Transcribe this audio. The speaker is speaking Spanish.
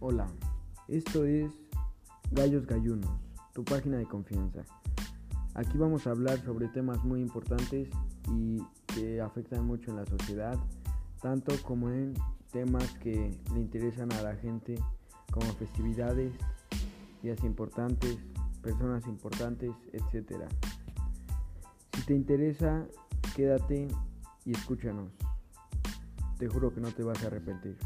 Hola, esto es Gallos Gallunos, tu página de confianza. Aquí vamos a hablar sobre temas muy importantes y que afectan mucho en la sociedad, tanto como en temas que le interesan a la gente, como festividades, días importantes, personas importantes, etc. Si te interesa, quédate y escúchanos. Te juro que no te vas a arrepentir.